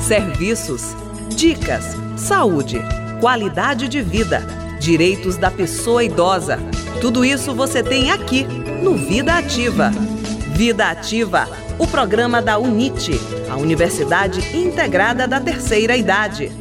Serviços, dicas, saúde, qualidade de vida, direitos da pessoa idosa. Tudo isso você tem aqui no Vida Ativa. Vida Ativa, o programa da UNIT, a Universidade Integrada da Terceira Idade.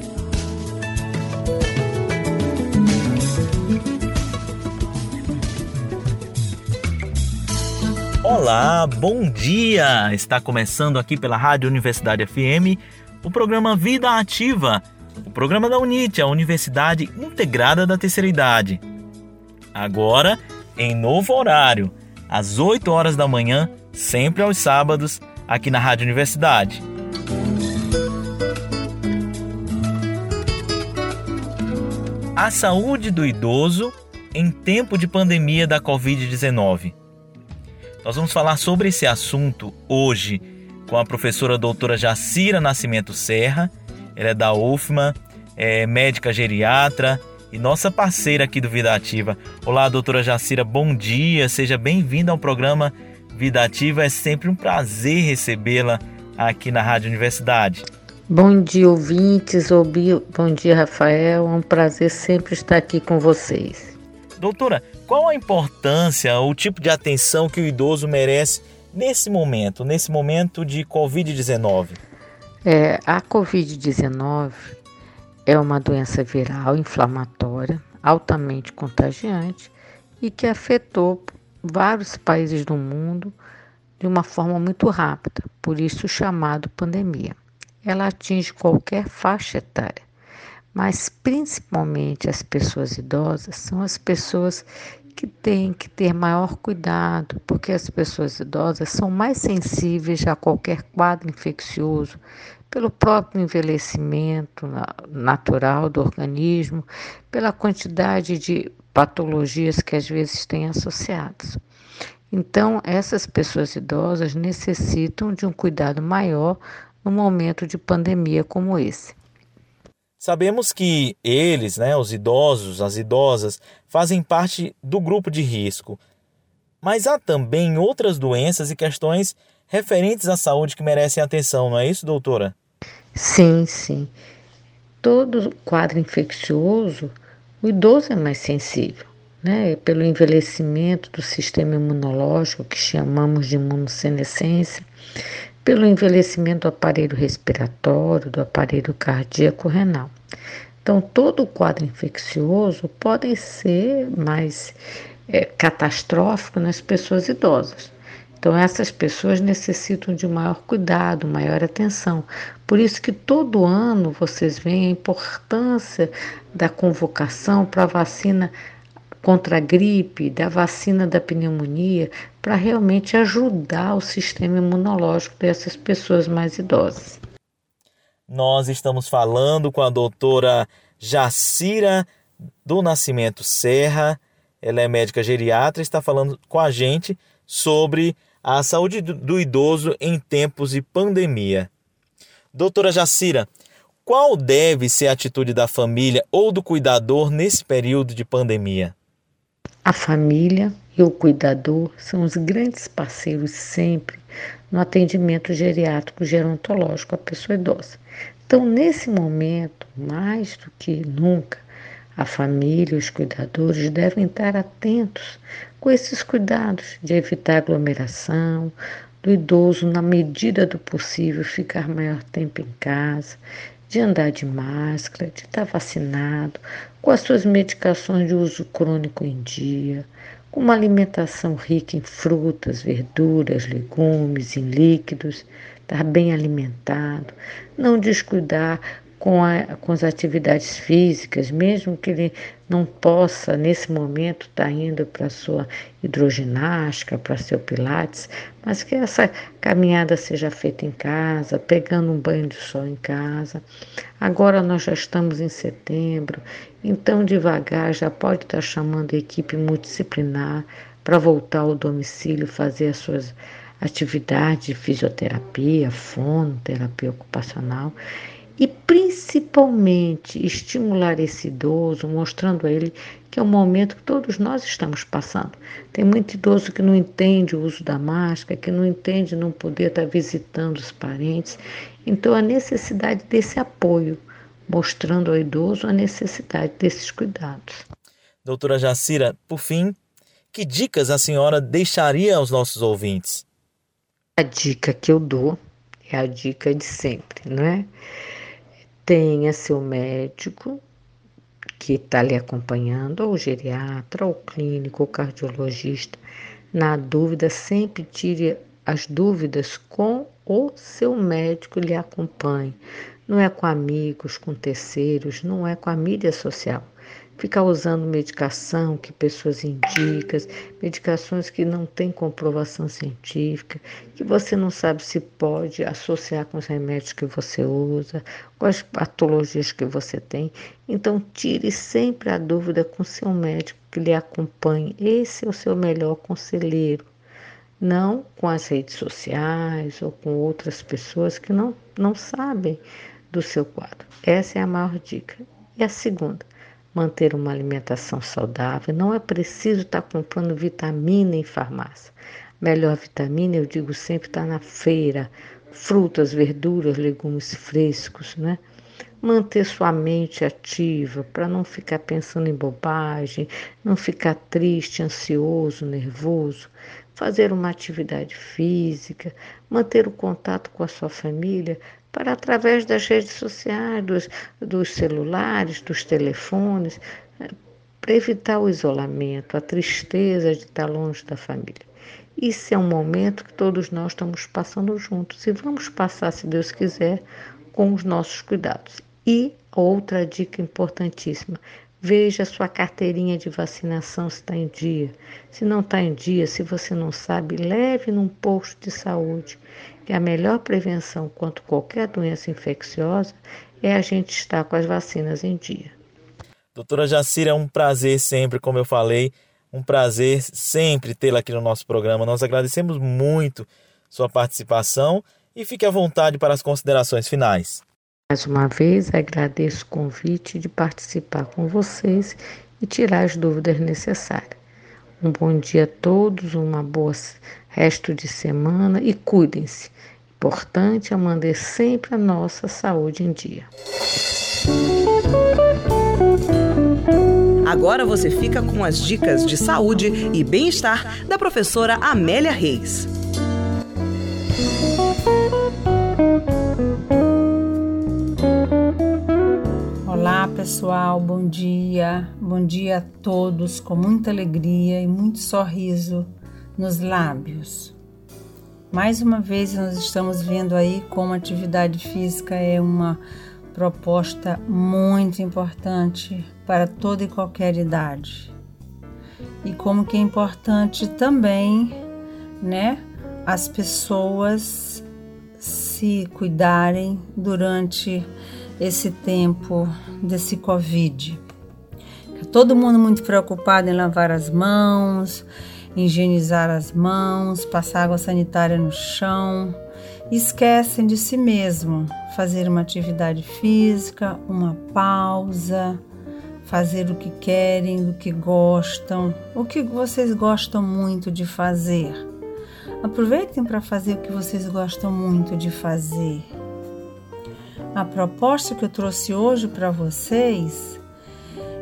Olá, bom dia! Está começando aqui pela Rádio Universidade FM o programa Vida Ativa, o programa da UNIT, a Universidade Integrada da Terceira Idade. Agora, em novo horário, às 8 horas da manhã, sempre aos sábados, aqui na Rádio Universidade. A saúde do idoso em tempo de pandemia da Covid-19. Nós vamos falar sobre esse assunto hoje com a professora doutora Jacira Nascimento Serra. Ela é da UFMA, é médica geriatra e nossa parceira aqui do Vida Ativa. Olá, doutora Jacira, bom dia, seja bem-vinda ao programa Vida Ativa. É sempre um prazer recebê-la aqui na Rádio Universidade. Bom dia, ouvintes. Bom dia, Rafael. É um prazer sempre estar aqui com vocês. Doutora, qual a importância, o tipo de atenção que o idoso merece nesse momento, nesse momento de Covid-19? É, a Covid-19 é uma doença viral inflamatória, altamente contagiante e que afetou vários países do mundo de uma forma muito rápida, por isso chamado pandemia. Ela atinge qualquer faixa etária, mas principalmente as pessoas idosas são as pessoas que têm que ter maior cuidado, porque as pessoas idosas são mais sensíveis a qualquer quadro infeccioso, pelo próprio envelhecimento natural do organismo, pela quantidade de patologias que às vezes têm associadas. Então, essas pessoas idosas necessitam de um cuidado maior no momento de pandemia como esse. Sabemos que eles, né, os idosos, as idosas, fazem parte do grupo de risco. Mas há também outras doenças e questões referentes à saúde que merecem atenção, não é isso, doutora? Sim, sim. Todo quadro infeccioso, o idoso é mais sensível, né? Pelo envelhecimento do sistema imunológico, que chamamos de imunossenescência, pelo envelhecimento do aparelho respiratório, do aparelho cardíaco renal. Então, todo o quadro infeccioso pode ser mais é, catastrófico nas pessoas idosas. Então, essas pessoas necessitam de maior cuidado, maior atenção. Por isso que todo ano vocês veem a importância da convocação para a vacina contra a gripe, da vacina da pneumonia, para realmente ajudar o sistema imunológico dessas pessoas mais idosas. Nós estamos falando com a doutora Jacira do Nascimento Serra. Ela é médica geriatra e está falando com a gente sobre a saúde do idoso em tempos de pandemia. Doutora Jacira, qual deve ser a atitude da família ou do cuidador nesse período de pandemia? A família e o cuidador são os grandes parceiros sempre no atendimento geriátrico gerontológico à pessoa idosa. Então, nesse momento, mais do que nunca, a família e os cuidadores devem estar atentos com esses cuidados de evitar aglomeração, do idoso, na medida do possível, ficar maior tempo em casa, de andar de máscara, de estar vacinado, com as suas medicações de uso crônico em dia, com uma alimentação rica em frutas, verduras, legumes, em líquidos, estar bem alimentado, não descuidar com, a, com as atividades físicas, mesmo que ele não possa, nesse momento, estar tá indo para a sua hidroginástica, para seu pilates, mas que essa caminhada seja feita em casa, pegando um banho de sol em casa. Agora nós já estamos em setembro, então devagar já pode estar tá chamando a equipe multidisciplinar para voltar ao domicílio, fazer as suas atividades de fisioterapia, fonoterapia ocupacional e principalmente estimular esse idoso, mostrando a ele que é o momento que todos nós estamos passando. Tem muito idoso que não entende o uso da máscara, que não entende não poder estar visitando os parentes. Então, a necessidade desse apoio, mostrando ao idoso a necessidade desses cuidados. Doutora Jacira, por fim, que dicas a senhora deixaria aos nossos ouvintes? A dica que eu dou é a dica de sempre, não é? Tenha seu médico que está lhe acompanhando, ou geriatra, ou clínico, ou cardiologista. Na dúvida, sempre tire as dúvidas com o seu médico lhe acompanhe. Não é com amigos, com terceiros, não é com a mídia social ficar usando medicação que pessoas indicam, medicações que não têm comprovação científica, que você não sabe se pode associar com os remédios que você usa, com as patologias que você tem. Então, tire sempre a dúvida com seu médico que lhe acompanhe. Esse é o seu melhor conselheiro. Não com as redes sociais ou com outras pessoas que não, não sabem do seu quadro. Essa é a maior dica. E a segunda, manter uma alimentação saudável. Não é preciso estar comprando vitamina em farmácia. Melhor vitamina, eu digo sempre, está na feira. Frutas, verduras, legumes frescos, né? Manter sua mente ativa para não ficar pensando em bobagem, não ficar triste, ansioso, nervoso. Fazer uma atividade física, manter o contato com a sua família para através das redes sociais, dos, dos celulares, dos telefones, eh, para evitar o isolamento, a tristeza de estar longe da família. Isso é um momento que todos nós estamos passando juntos e vamos passar, se Deus quiser, com os nossos cuidados. E outra dica importantíssima: veja sua carteirinha de vacinação se está em dia. Se não está em dia, se você não sabe, leve num posto de saúde que a melhor prevenção contra qualquer doença infecciosa é a gente estar com as vacinas em dia. Doutora Jacira, é um prazer sempre, como eu falei, um prazer sempre tê-la aqui no nosso programa. Nós agradecemos muito sua participação e fique à vontade para as considerações finais. Mais uma vez, agradeço o convite de participar com vocês e tirar as dúvidas necessárias. Um bom dia a todos, uma boa resto de semana e cuidem-se. Importante é manter sempre a nossa saúde em dia. Agora você fica com as dicas de saúde e bem-estar da professora Amélia Reis. Pessoal, bom dia, bom dia a todos com muita alegria e muito sorriso nos lábios. Mais uma vez, nós estamos vendo aí como a atividade física é uma proposta muito importante para toda e qualquer idade. E como que é importante também, né, as pessoas se cuidarem durante esse tempo desse Covid. Todo mundo muito preocupado em lavar as mãos, higienizar as mãos, passar água sanitária no chão. Esquecem de si mesmo, fazer uma atividade física, uma pausa, fazer o que querem, o que gostam, o que vocês gostam muito de fazer. Aproveitem para fazer o que vocês gostam muito de fazer. A proposta que eu trouxe hoje para vocês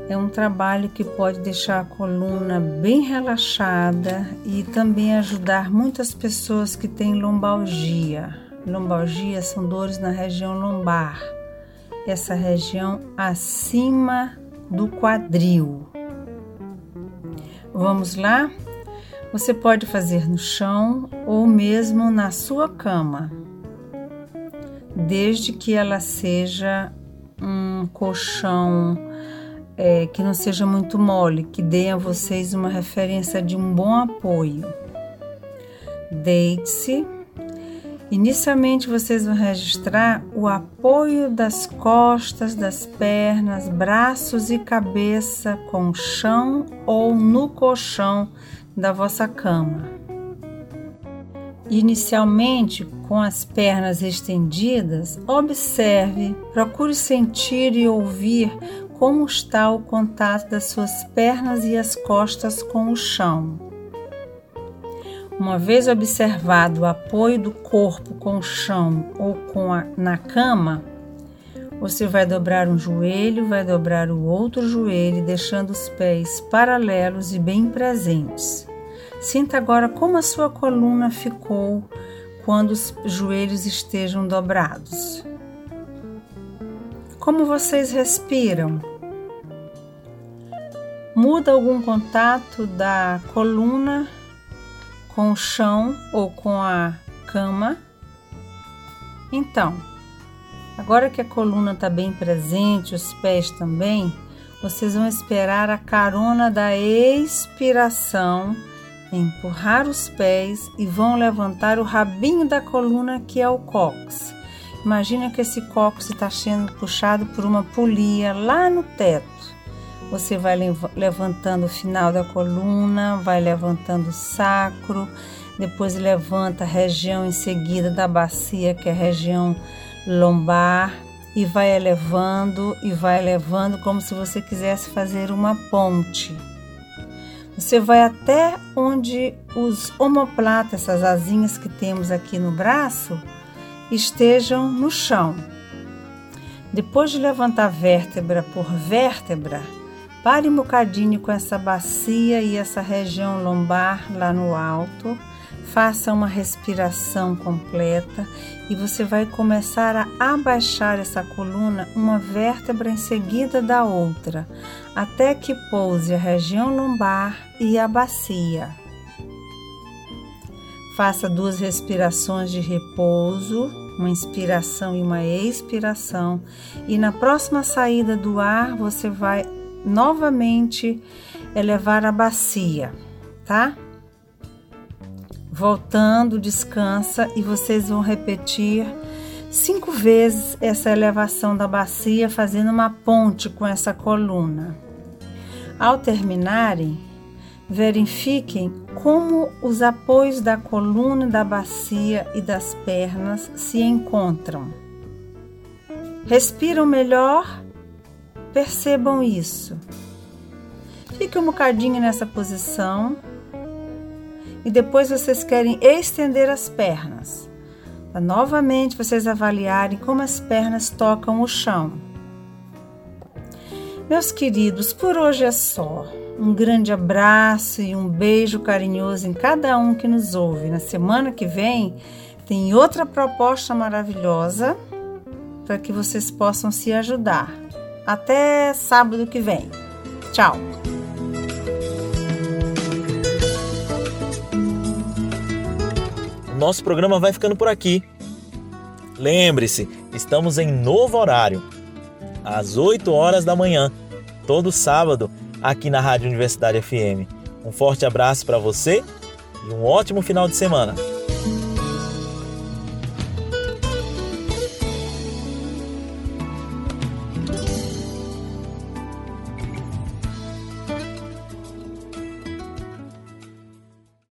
é um trabalho que pode deixar a coluna bem relaxada e também ajudar muitas pessoas que têm lombalgia. Lombalgia são dores na região lombar, essa região acima do quadril. Vamos lá? Você pode fazer no chão ou mesmo na sua cama, desde que ela seja um colchão é, que não seja muito mole, que dê a vocês uma referência de um bom apoio. Deite-se. Inicialmente vocês vão registrar o apoio das costas, das pernas, braços e cabeça com o chão ou no colchão da vossa cama. Inicialmente, com as pernas estendidas, observe, procure sentir e ouvir como está o contato das suas pernas e as costas com o chão. Uma vez observado o apoio do corpo com o chão ou com a, na cama, você vai dobrar um joelho, vai dobrar o outro joelho, deixando os pés paralelos e bem presentes. Sinta agora como a sua coluna ficou quando os joelhos estejam dobrados. Como vocês respiram? Muda algum contato da coluna com o chão ou com a cama? Então, Agora que a coluna está bem presente, os pés também, vocês vão esperar a carona da expiração, empurrar os pés e vão levantar o rabinho da coluna que é o cóccix. Imagina que esse cóccix está sendo puxado por uma polia lá no teto. Você vai levantando o final da coluna, vai levantando o sacro, depois levanta a região em seguida da bacia, que é a região lombar e vai elevando e vai elevando como se você quisesse fazer uma ponte. Você vai até onde os omoplatas, essas asinhas que temos aqui no braço, estejam no chão. Depois de levantar vértebra por vértebra, pare um bocadinho com essa bacia e essa região lombar lá no alto Faça uma respiração completa e você vai começar a abaixar essa coluna uma vértebra em seguida da outra, até que pouse a região lombar e a bacia. Faça duas respirações de repouso, uma inspiração e uma expiração, e na próxima saída do ar você vai novamente elevar a bacia, tá? Voltando, descansa e vocês vão repetir cinco vezes essa elevação da bacia, fazendo uma ponte com essa coluna. Ao terminarem, verifiquem como os apoios da coluna, da bacia e das pernas se encontram. Respiram melhor? Percebam isso. Fique um bocadinho nessa posição e depois vocês querem estender as pernas. Para novamente vocês avaliarem como as pernas tocam o chão. Meus queridos, por hoje é só. Um grande abraço e um beijo carinhoso em cada um que nos ouve. Na semana que vem tem outra proposta maravilhosa para que vocês possam se ajudar. Até sábado que vem. Tchau! nosso programa vai ficando por aqui. Lembre-se, estamos em novo horário, às 8 horas da manhã, todo sábado, aqui na Rádio Universidade FM. Um forte abraço para você e um ótimo final de semana.